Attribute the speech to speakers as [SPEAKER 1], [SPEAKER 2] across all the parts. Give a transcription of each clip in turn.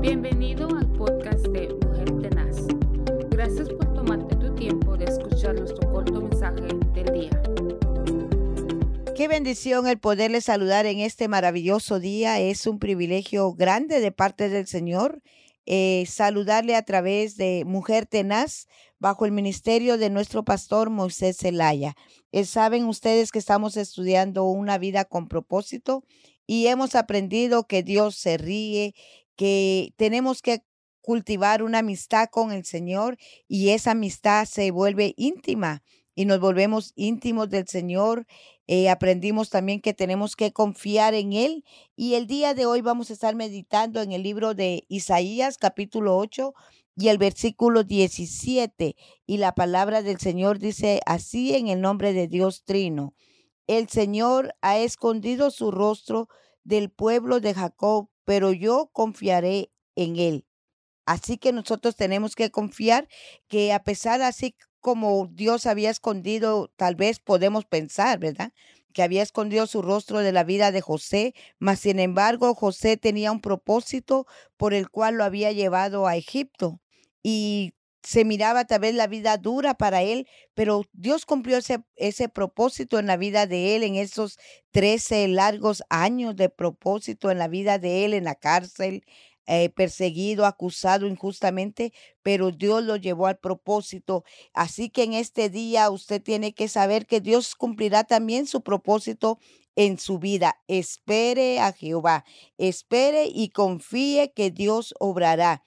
[SPEAKER 1] Bienvenido al podcast de Mujer Tenaz. Gracias por tomarte tu tiempo de escuchar nuestro corto mensaje del día.
[SPEAKER 2] Qué bendición el poderle saludar en este maravilloso día. Es un privilegio grande de parte del Señor eh, saludarle a través de Mujer Tenaz bajo el ministerio de nuestro pastor Moisés Zelaya. Eh, saben ustedes que estamos estudiando una vida con propósito y hemos aprendido que Dios se ríe, que tenemos que cultivar una amistad con el Señor y esa amistad se vuelve íntima y nos volvemos íntimos del Señor. Eh, aprendimos también que tenemos que confiar en Él y el día de hoy vamos a estar meditando en el libro de Isaías capítulo 8 y el versículo 17 y la palabra del Señor dice así en el nombre de Dios Trino. El Señor ha escondido su rostro del pueblo de Jacob, pero yo confiaré en Él. Así que nosotros tenemos que confiar que a pesar así como Dios había escondido, tal vez podemos pensar, ¿verdad? Que había escondido su rostro de la vida de José, mas sin embargo José tenía un propósito por el cual lo había llevado a Egipto. Y se miraba tal vez la vida dura para él, pero Dios cumplió ese, ese propósito en la vida de él, en esos 13 largos años de propósito en la vida de él, en la cárcel, eh, perseguido, acusado injustamente, pero Dios lo llevó al propósito. Así que en este día usted tiene que saber que Dios cumplirá también su propósito en su vida. Espere a Jehová, espere y confíe que Dios obrará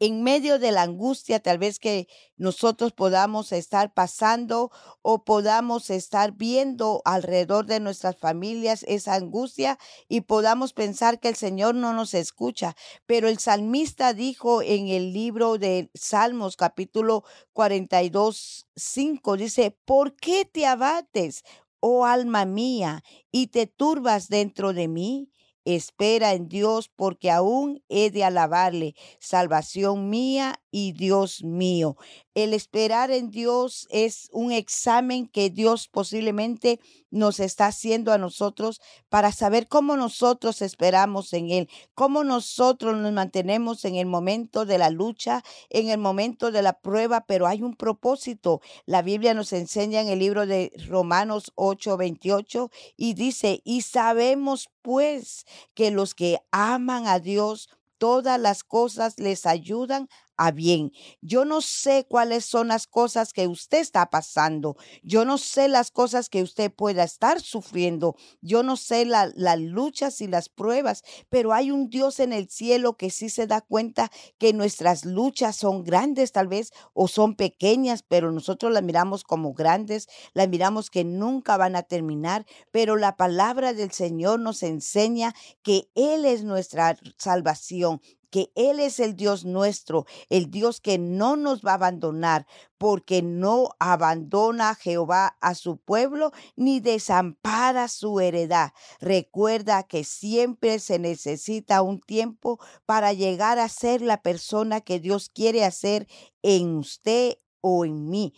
[SPEAKER 2] en medio de la angustia tal vez que nosotros podamos estar pasando o podamos estar viendo alrededor de nuestras familias esa angustia y podamos pensar que el Señor no nos escucha. Pero el salmista dijo en el libro de Salmos capítulo 42, 5, dice, ¿por qué te abates, oh alma mía, y te turbas dentro de mí? Espera en Dios porque aún he de alabarle, salvación mía y Dios mío. El esperar en Dios es un examen que Dios posiblemente nos está haciendo a nosotros para saber cómo nosotros esperamos en Él, cómo nosotros nos mantenemos en el momento de la lucha, en el momento de la prueba, pero hay un propósito. La Biblia nos enseña en el libro de Romanos 8, 28 y dice, y sabemos pues que los que aman a Dios, todas las cosas les ayudan a bien. Yo no sé cuáles son las cosas que usted está pasando. Yo no sé las cosas que usted pueda estar sufriendo. Yo no sé las luchas y las pruebas, pero hay un Dios en el cielo que sí se da cuenta que nuestras luchas son grandes tal vez o son pequeñas, pero nosotros las miramos como grandes, las miramos que nunca van a terminar, pero la palabra del Señor nos enseña que Él es nuestra salvación, que Él es el Dios nuestro, el Dios que no nos va a abandonar, porque no abandona Jehová a su pueblo ni desampara su heredad. Recuerda que siempre se necesita un tiempo para llegar a ser la persona que Dios quiere hacer en usted o en mí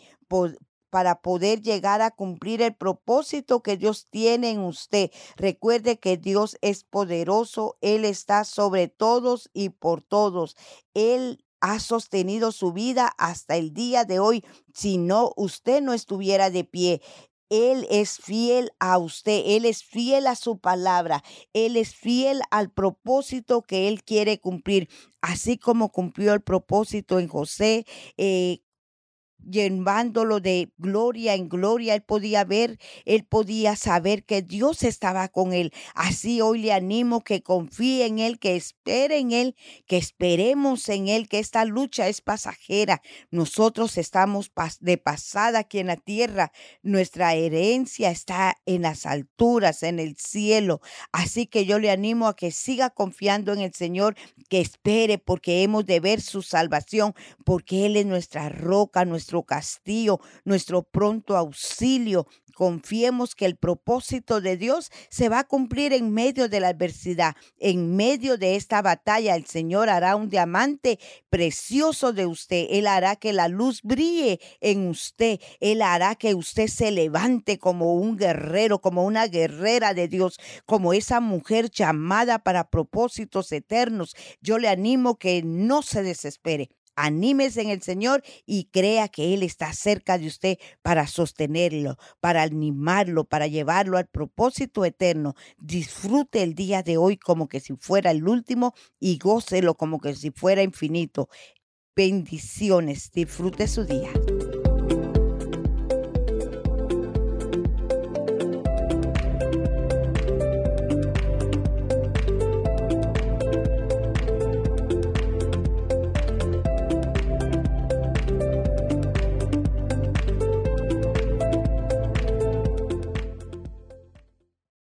[SPEAKER 2] para poder llegar a cumplir el propósito que Dios tiene en usted. Recuerde que Dios es poderoso, Él está sobre todos y por todos. Él ha sostenido su vida hasta el día de hoy. Si no, usted no estuviera de pie. Él es fiel a usted, Él es fiel a su palabra, Él es fiel al propósito que Él quiere cumplir, así como cumplió el propósito en José, eh, llevándolo de gloria en gloria. Él podía ver, él podía saber que Dios estaba con él. Así hoy le animo que confíe en él, que espere en él, que esperemos en él, que esta lucha es pasajera. Nosotros estamos de pasada aquí en la tierra. Nuestra herencia está en las alturas, en el cielo. Así que yo le animo a que siga confiando en el Señor, que espere porque hemos de ver su salvación, porque Él es nuestra roca, nuestro castillo, nuestro pronto auxilio. confiemos que el propósito de Dios se va a cumplir en medio de la adversidad, en medio de esta batalla. El Señor hará un diamante precioso de usted. Él hará que la luz brille en usted. Él hará que usted se levante como un guerrero, como una guerrera de Dios, como esa mujer llamada para propósitos eternos. Yo le animo que no se desespere Anímese en el Señor y crea que Él está cerca de usted para sostenerlo, para animarlo, para llevarlo al propósito eterno. Disfrute el día de hoy como que si fuera el último y gócelo como que si fuera infinito. Bendiciones. Disfrute su día.